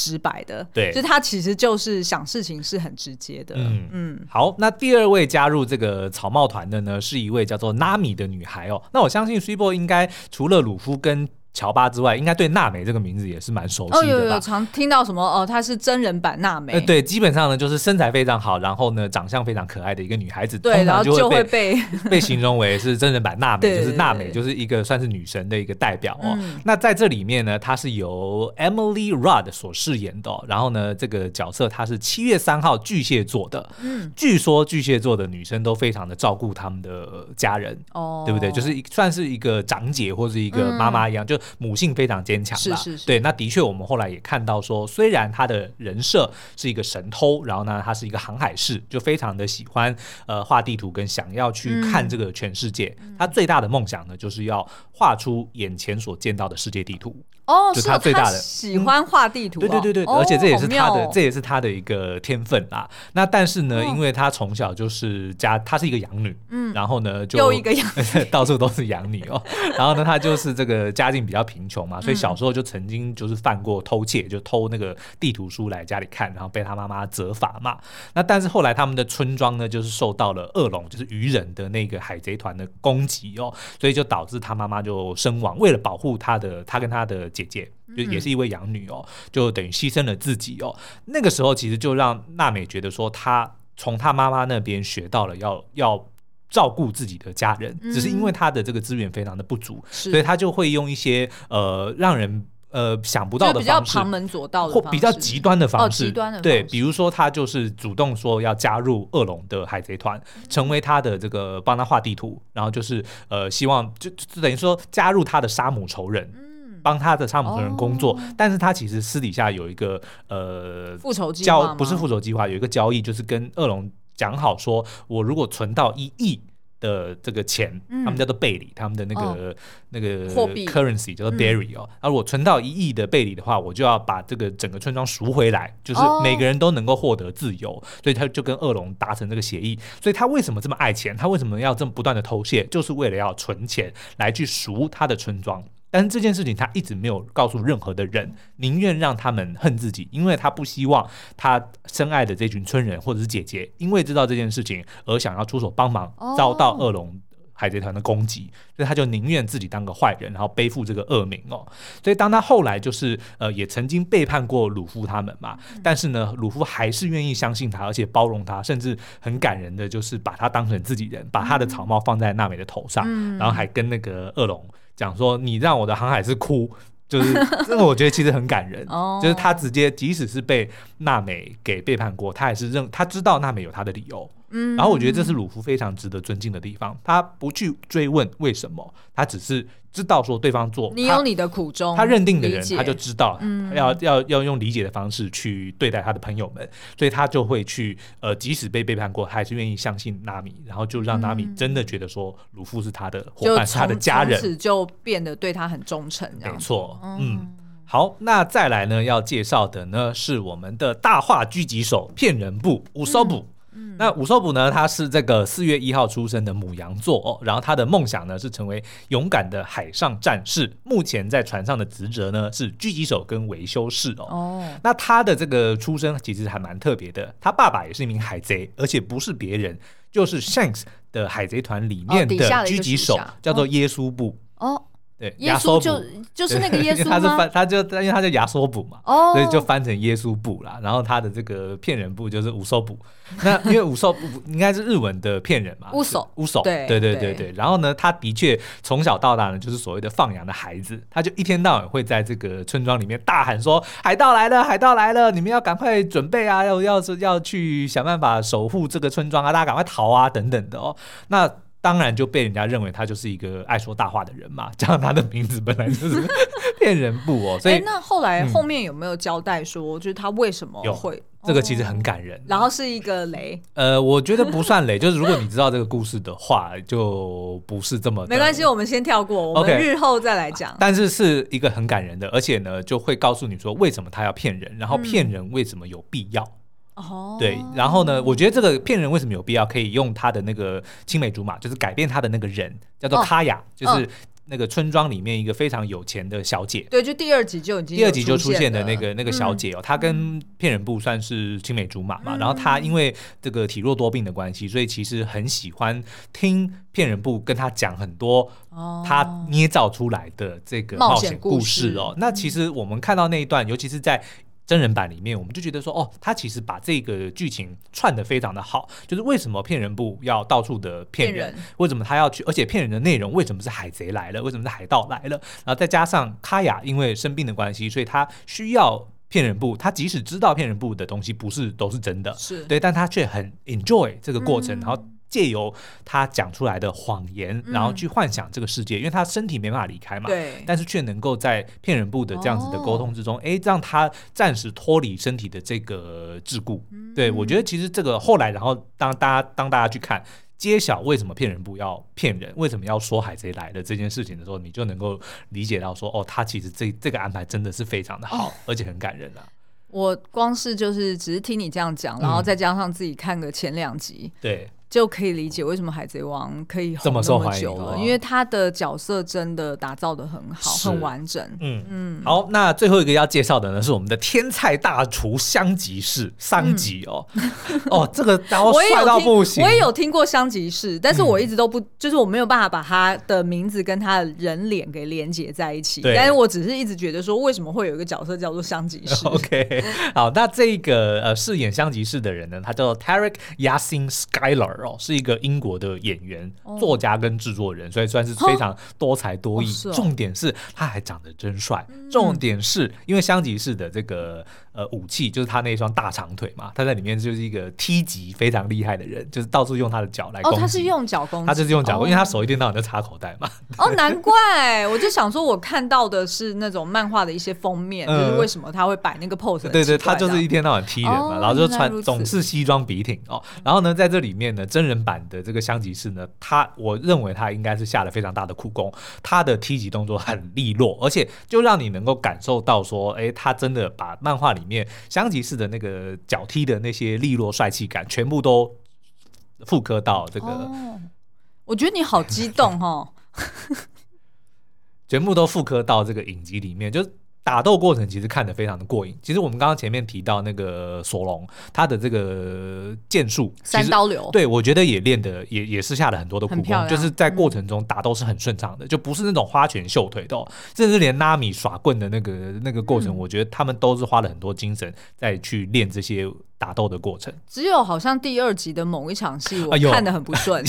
直白的，对，就他其实就是想事情是很直接的。嗯嗯，好，那第二位加入这个草帽团的呢，是一位叫做娜米的女孩哦。那我相信 Super 应该除了鲁夫跟乔巴之外，应该对娜美这个名字也是蛮熟悉的吧？哦，有有常听到什么哦，她是真人版娜美。呃，对，基本上呢就是身材非常好，然后呢长相非常可爱的一个女孩子，对，然后就会被 被形容为是真人版娜美，对就是娜美就是一个算是女神的一个代表哦。嗯、那在这里面呢，她是由 Emily Rudd 所饰演的、哦，然后呢这个角色她是七月三号巨蟹座的，嗯，据说巨蟹座的女生都非常的照顾他们的家人，哦，对不对？就是算是一个长姐或是一个妈妈一样，嗯、就母性非常。坚强的，是是是，对，那的确，我们后来也看到说，虽然他的人设是一个神偷，然后呢，他是一个航海士，就非常的喜欢呃画地图跟想要去看这个全世界。嗯、他最大的梦想呢，就是要画出眼前所见到的世界地图。哦，是他最大的喜欢画地图，哦，嗯，对对对对，哦，而且这也是他的，哦，这也是他的一个天分啦。那但是呢，哦，因为他从小就是家，他是一个养女，嗯，然后呢，就又一个养女，到处都是养女哦。然后呢，他就是这个家境比较贫穷嘛，所以小时候就曾经就是犯过偷窃，就偷那个地图书来家里看，然后被他妈妈责罚嘛。那但是后来他们的村庄呢，就是受到了恶龙，就是鱼人的那个海贼团的攻击哦，所以就导致他妈妈就身亡。为了保护他的，他跟他的。姐姐就也是一位养女哦，就等于牺牲了自己哦。那个时候其实就让娜美觉得说，她从她妈妈那边学到了要要照顾自己的家人，只是因为她的这个资源非常的不足，所以她就会用一些呃让人呃想不到的方式，比较旁门左道或比较极端的方式，对，比如说她就是主动说要加入恶龙的海贼团，成为他的这个帮他画地图，然后就是呃希望就就等于说加入他的杀母仇人。帮他的杀母仇人工作，哦、但是他其实私底下有一个呃复仇计划交不是复仇计划，有一个交易，就是跟恶龙讲好说，我如果存到一亿的这个钱，嗯、他们叫做贝里，他们的那个、哦、那个货币 currency 叫做 berry 哦，而、嗯、我存到一亿的贝里的话，我就要把这个整个村庄赎回来，就是每个人都能够获得自由，哦、所以他就跟恶龙达成这个协议。所以他为什么这么爱钱？他为什么要这么不断的偷窃？就是为了要存钱来去赎他的村庄。但是这件事情他一直没有告诉任何的人，宁愿让他们恨自己，因为他不希望他深爱的这群村人或者是姐姐，因为知道这件事情而想要出手帮忙，遭到恶龙海贼团的攻击，所以他就宁愿自己当个坏人，然后背负这个恶名哦。所以当他后来就是呃也曾经背叛过鲁夫他们嘛，但是呢，鲁夫还是愿意相信他，而且包容他，甚至很感人的就是把他当成自己人，把他的草帽放在娜美的头上，然后还跟那个恶龙。讲说你让我的航海是哭，就是这个，我觉得其实很感人。就是他直接，即使是被娜美给背叛过，他还是认他知道娜美有他的理由。嗯，然后我觉得这是鲁夫非常值得尊敬的地方，他不去追问为什么，他只是知道说对方做，你有你的苦衷，他认定的人他就知道，嗯，要要要用理解的方式去对待他的朋友们，所以他就会去呃，即使被背叛过，他还是愿意相信娜米，然后就让娜米真的觉得说鲁夫是他的伙伴，是他的家人，就变得对他很忠诚。没错，嗯，好，那再来呢，要介绍的呢是我们的大话狙击手骗人部乌索布。那五寿卜呢？他是这个四月一号出生的母羊座哦，然后他的梦想呢是成为勇敢的海上战士。目前在船上的职责呢是狙击手跟维修士哦。哦，那他的这个出生其实还蛮特别的，他爸爸也是一名海贼，而且不是别人，就是 Shanks 的海贼团里面的狙击手，哦、叫做耶稣布哦。对，耶稣就就是那个耶稣他是翻，他就因为他叫亚索卜嘛，哦，所以就翻成耶稣布啦。然后他的这个骗人部就是五兽卜。那因为五兽应该是日文的骗人嘛，乌索乌索，对对对对对。然后呢，他的确从小到大呢，就是所谓的放羊的孩子，他就一天到晚会在这个村庄里面大喊说：“海盗来了，海盗来了，你们要赶快准备啊，要要是要去想办法守护这个村庄啊，大家赶快逃啊，等等的哦。”那当然就被人家认为他就是一个爱说大话的人嘛，加上他的名字本来就是 骗人部哦，所以、欸、那后来后面有没有交代说，就是他为什么会这个其实很感人，然后是一个雷？呃，我觉得不算雷，就是如果你知道这个故事的话，就不是这么没关系，我们先跳过，我们日后再来讲。但是是一个很感人的，而且呢，就会告诉你说为什么他要骗人，然后骗人为什么有必要。嗯哦，对，然后呢，我觉得这个骗人为什么有必要？可以用他的那个青梅竹马，就是改变他的那个人，叫做卡雅，就是那个村庄里面一个非常有钱的小姐。对，就第二集就已经第二集就出现的那个那个小姐哦，她跟骗人部算是青梅竹马嘛。然后她因为这个体弱多病的关系，所以其实很喜欢听骗人部跟她讲很多她捏造出来的这个冒险故事哦。那其实我们看到那一段，尤其是在。真人版里面，我们就觉得说，哦，他其实把这个剧情串的非常的好，就是为什么骗人部要到处的骗人，为什么他要去，而且骗人的内容为什么是海贼来了，为什么是海盗来了，然后再加上卡雅因为生病的关系，所以他需要骗人部，他即使知道骗人部的东西不是都是真的，是。对，但他却很 enjoy 这个过程，嗯、然后。借由他讲出来的谎言，然后去幻想这个世界，因为他身体没办法离开嘛，对，但是却能够在骗人部的这样子的沟通之中，哎，让他暂时脱离身体的这个桎梏。对，我觉得其实这个后来，然后当大家当大家去看揭晓为什么骗人部要骗人，为什么要说海贼来的这件事情的时候，你就能够理解到说，哦，他其实这这个安排真的是非常的好，而且很感人啊。我光是就是只是听你这样讲，然后再加上自己看个前两集，对。就可以理解为什么海贼王可以红这么久了，因为他的角色真的打造的很好，很完整。嗯嗯。好，那最后一个要介绍的呢，是我们的天菜大厨香吉士桑吉哦。哦，这个然后 帅到不行。我也有听过香吉士，但是我一直都不，就是我没有办法把他的名字跟他的人脸给连接在一起。但是我只是一直觉得说，为什么会有一个角色叫做香吉士？OK。好，那这个呃饰演香吉士的人呢，他叫做 Tarek Yassin Skylar。是一个英国的演员、作家跟制作人，所以算是非常多才多艺。重点是他还长得真帅。重点是因为香吉士的这个呃武器就是他那双大长腿嘛，他在里面就是一个踢级非常厉害的人，就是到处用他的脚来攻击。哦，他是用脚攻击，他就是用脚攻击，因为他手一天到晚在插口袋嘛。哦，难怪，我就想说，我看到的是那种漫画的一些封面，就是为什么他会摆那个 pose？对对，他就是一天到晚踢人嘛，然后就穿总是西装笔挺哦。然后呢，在这里面呢，真人版的这个香吉士呢，他我认为他应该是下了非常大的苦功，他的踢击动作很利落，而且就让你能够感受到说，哎，他真的把漫画里面香吉士的那个脚踢的那些利落帅气感，全部都复刻到这个。我觉得你好激动哦。全部都复刻到这个影集里面，就。打斗过程其实看得非常的过瘾。其实我们刚刚前面提到那个索隆，他的这个剑术三刀流，对我觉得也练的也也是下了很多的苦功，就是在过程中打斗是很顺畅的，嗯、就不是那种花拳绣腿的，甚至连拉米耍棍的那个那个过程，我觉得他们都是花了很多精神在去练这些。打斗的过程，只有好像第二集的某一场戏，我看的很不顺，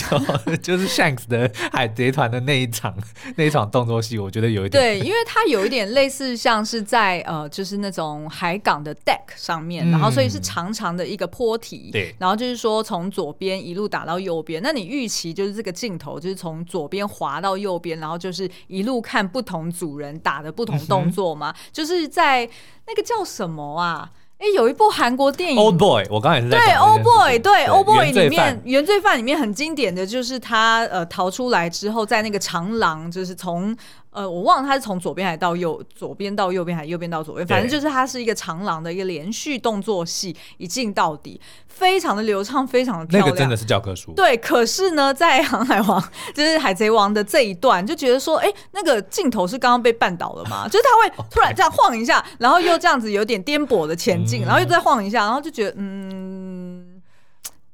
哎，就是 Shanks 的 海贼团的那一场那一场动作戏，我觉得有一点对，因为它有一点类似像是在呃，就是那种海港的 deck 上面，嗯、然后所以是长长的一个坡体，对，然后就是说从左边一路打到右边，那你预期就是这个镜头就是从左边滑到右边，然后就是一路看不同组人打的不同动作嘛，嗯、就是在那个叫什么啊？哎，有一部韩国电影《Old Boy》，我刚才也是对《Old Boy》，对《Old Boy》里面原罪犯里面很经典的就是他呃逃出来之后，在那个长廊，就是从。呃，我忘了他是从左边还是到右，左边到右边还是右边到左边，反正就是它是一个长廊的一个连续动作戏，一镜到底，非常的流畅，非常的漂亮。那个真的是教科书。对，可是呢，在《航海王》就是《海贼王》的这一段，就觉得说，哎、欸，那个镜头是刚刚被绊倒了嘛？就是他会突然这样晃一下，然后又这样子有点颠簸的前进，然后又再晃一下，然后就觉得，嗯。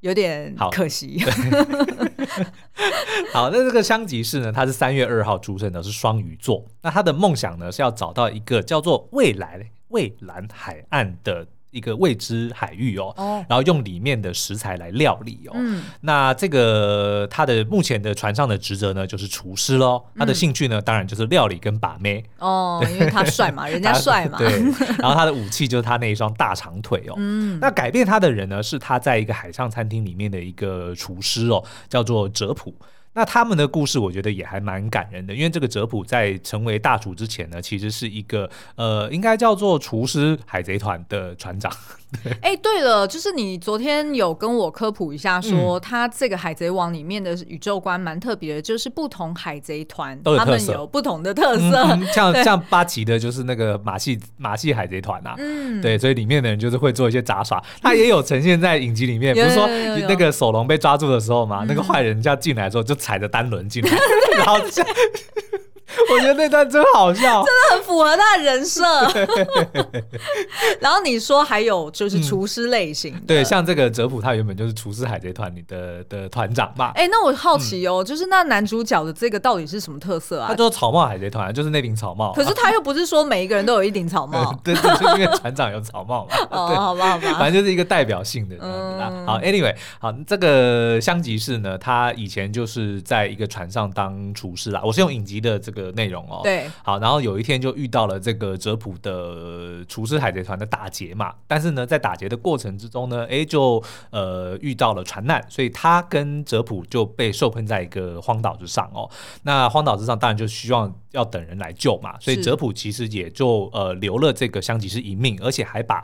有点可惜。好，那这个香吉士呢？他是三月二号出生的，是双鱼座。那他的梦想呢，是要找到一个叫做未来蔚蓝海岸的。一个未知海域哦，哦，然后用里面的食材来料理哦。嗯，那这个他的目前的船上的职责呢，就是厨师喽。他的兴趣呢，当然就是料理跟把妹哦，因为他帅嘛，人家帅嘛。对，然后他的武器就是他那一双大长腿哦。嗯，那改变他的人呢，是他在一个海上餐厅里面的一个厨师哦，叫做哲普。那他们的故事，我觉得也还蛮感人的，因为这个泽普在成为大厨之前呢，其实是一个呃，应该叫做厨师海贼团的船长。哎、欸，对了，就是你昨天有跟我科普一下说，说、嗯、他这个海贼王里面的宇宙观蛮特别的，就是不同海贼团他们有不同的特色，嗯、像 像八旗的就是那个马戏马戏海贼团啊，嗯，对，所以里面的人就是会做一些杂耍，他也有呈现在影集里面，不、嗯、是说那个索隆被抓住的时候嘛，嗯、那个坏人就要进来的时候就踩着单轮进来，然后。我觉得那段真好笑，真的很符合他的人设。然后你说还有就是厨师类型、嗯，对，像这个哲普，他原本就是厨师海贼团里的的团长嘛。哎、欸，那我好奇哦、就是那男主角的这个到底是什么特色啊？他说草帽海贼团就是那顶草帽，可是他又不是说每一个人都有一顶草帽，对，就是因为船长有草帽嘛。哦，好吧，好吧，反正就是一个代表性的。嗯，好，Anyway，好，这个香吉士呢，他以前就是在一个船上当厨师啦。我是用影集的这个内容哦、喔。对。好，然后有一天就遇到了这个哲普的厨师海贼团的打劫嘛，但是呢，在打劫的过程之中呢，哎，就呃遇到了船难，所以他跟哲普就被受困在一个荒岛之上哦。那荒岛之上当然就希望要等人来救嘛，所以哲普其实也就呃留了这个香吉士一命，而且还把。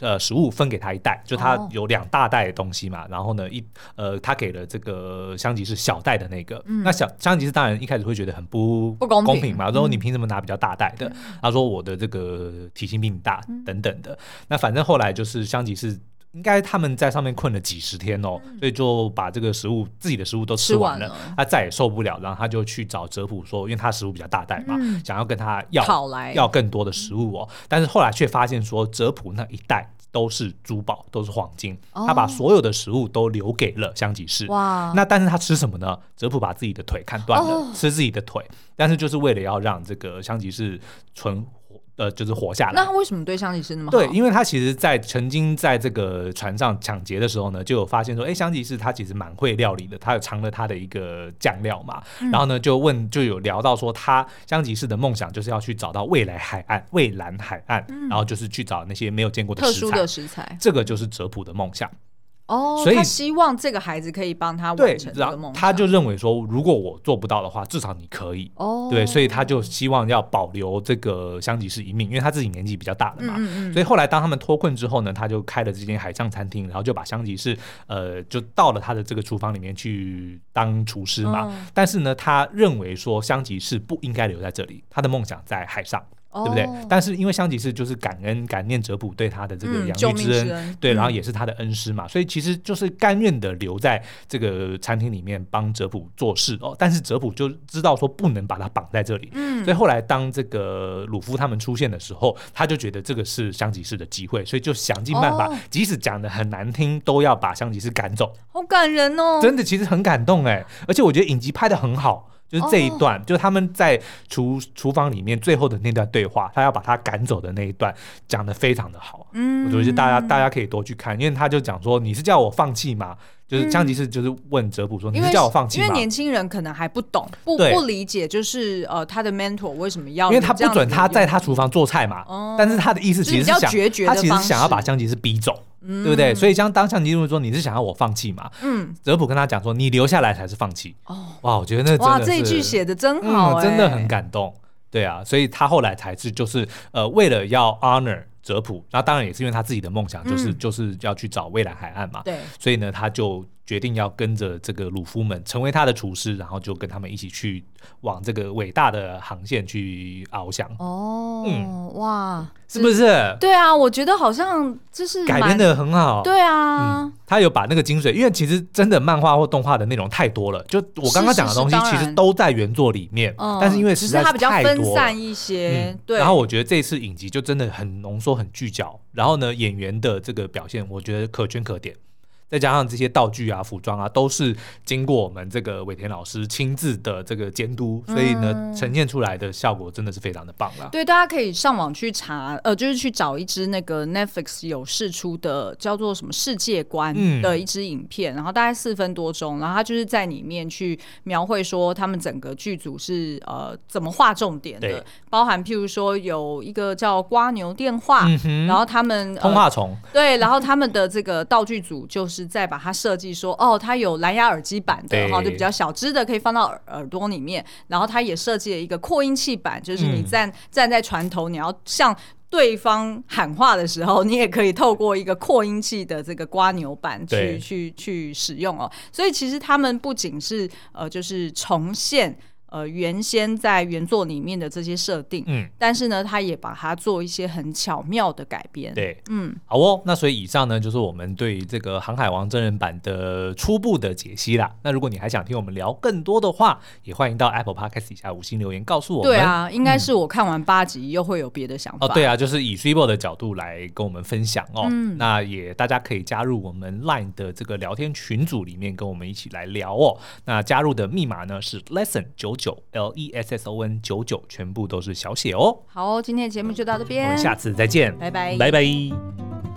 呃，食物分给他一袋，就他有两大袋的东西嘛，哦、然后呢，一呃，他给了这个香吉士小袋的那个，嗯、那小香吉士当然一开始会觉得很不不公平，嘛，说你凭什么拿比较大袋的？嗯、他说我的这个体型比你大，嗯、等等的。那反正后来就是香吉士。应该他们在上面困了几十天哦，嗯、所以就把这个食物自己的食物都吃完了，完了。他再也受不了，然后他就去找泽普说，因为他食物比较大袋嘛，嗯、想要跟他要要更多的食物哦，但是后来却发现说泽普那一袋都是珠宝，都是黄金，哦、他把所有的食物都留给了香吉士。哇，那但是他吃什么呢？泽普把自己的腿砍断了，哦、吃自己的腿，但是就是为了要让这个香吉士存。呃，就是活下来。那他为什么对香吉士那么好？对，因为他其实，在曾经在这个船上抢劫的时候呢，就有发现说，哎，香吉士他其实蛮会料理的，他有藏了他的一个酱料嘛。嗯、然后呢，就问，就有聊到说，他香吉士的梦想就是要去找到未来海岸、蔚蓝海岸，嗯、然后就是去找那些没有见过的食材。特殊的食材，这个就是哲普的梦想。哦，所以他希望这个孩子可以帮他完成这个梦想。他就认为说，如果我做不到的话，至少你可以。哦，对，所以他就希望要保留这个香吉士一命，因为他自己年纪比较大了嘛。嗯嗯。所以后来当他们脱困之后呢，他就开了这间海上餐厅，然后就把香吉士呃就到了他的这个厨房里面去当厨师嘛。但是呢，他认为说香吉士不应该留在这里，他的梦想在海上。对不对？但是因为香吉士就是感恩感念哲普对他的这个养育之恩，嗯、对，然后也是他的恩师嘛，嗯、所以其实就是甘愿的留在这个餐厅里面帮哲普做事哦。但是哲普就知道说不能把他绑在这里，嗯，所以后来当这个鲁夫他们出现的时候，他就觉得这个是香吉士的机会，所以就想尽办法，哦、即使讲的很难听，都要把香吉士赶走。好感人哦，真的，其实很感动哎，而且我觉得影集拍的很好。就是这一段，oh. 就是他们在厨厨房里面最后的那段对话，他要把他赶走的那一段讲的非常的好。嗯，我觉得大家大家可以多去看，因为他就讲说，你是叫我放弃吗？就是香吉士就是问哲普说，你是叫我放弃吗？因为年轻人可能还不懂，不不理解，就是呃他的 mentor 为什么要，因为他不准他在他厨房做菜嘛。Oh. 但是他的意思其实是想，他其实想要把香吉士逼走。嗯、对不对？所以将当香吉士说，你是想要我放弃嘛？嗯，哲普跟他讲说，你留下来才是放弃。哦，哇，我觉得那哇，这一句写的真好，嗯，真的很感动。对啊，所以他后来才是就是呃，为了要 honor 哲普，那当然也是因为他自己的梦想，就是、嗯、就是要去找蔚蓝海岸嘛。对，所以呢，他就。决定要跟着这个鲁夫们成为他的厨师，然后就跟他们一起去往这个伟大的航线去翱翔。哦，嗯，哇，是不是？对啊，我觉得好像就是改编的很好。对啊，嗯，他有把那个精髓，因为其实真的漫画或动画的内容太多了，就我刚刚讲的东西其实都在原作里面，但是因为实在是太多，只是它比较分散一些。嗯，对。然后我觉得这次影集就真的很浓缩、很聚焦，然后呢，演员的这个表现，我觉得可圈可点。再加上这些道具啊、服装啊，都是经过我们这个尾田老师亲自的这个监督，所以呢，嗯、呈现出来的效果真的是非常的棒了。对，大家可以上网去查，呃，就是去找一支那个 Netflix 有释出的叫做什么世界观的一支影片，嗯、然后大概四分多钟，然后他就是在里面去描绘说他们整个剧组是呃怎么划重点的，包含譬如说有一个叫瓜牛电话，嗯、然后他们、呃、通话虫，对，然后他们的这个道具组就是。再把它设计说，哦，它有蓝牙耳机版的，哈，就比较小只的，可以放到耳耳朵里面。然后它也设计了一个扩音器版，就是你站、嗯、站在船头，你要向对方喊话的时候，你也可以透过一个扩音器的这个瓜牛板去去去使用哦。所以其实他们不仅是呃，就是重现。呃，原先在原作里面的这些设定，嗯，但是呢，他也把它做一些很巧妙的改编，对，嗯，好哦。那所以以上呢，就是我们对这个《航海王》真人版的初步的解析啦。那如果你还想听我们聊更多的话，也欢迎到 Apple Podcast 底下五星留言告诉我们。对啊，应该是我看完八集又会有别的想法。哦，对啊，就是以 Cibo 的角度来跟我们分享哦。嗯，那也大家可以加入我们 Line 的这个聊天群组里面，跟我们一起来聊哦。那加入的密码呢是 Lesson 九九九 L E S S O N 九九，全部都是小写哦。好，今天的节目就到这边，我们下次再见，拜拜，拜拜。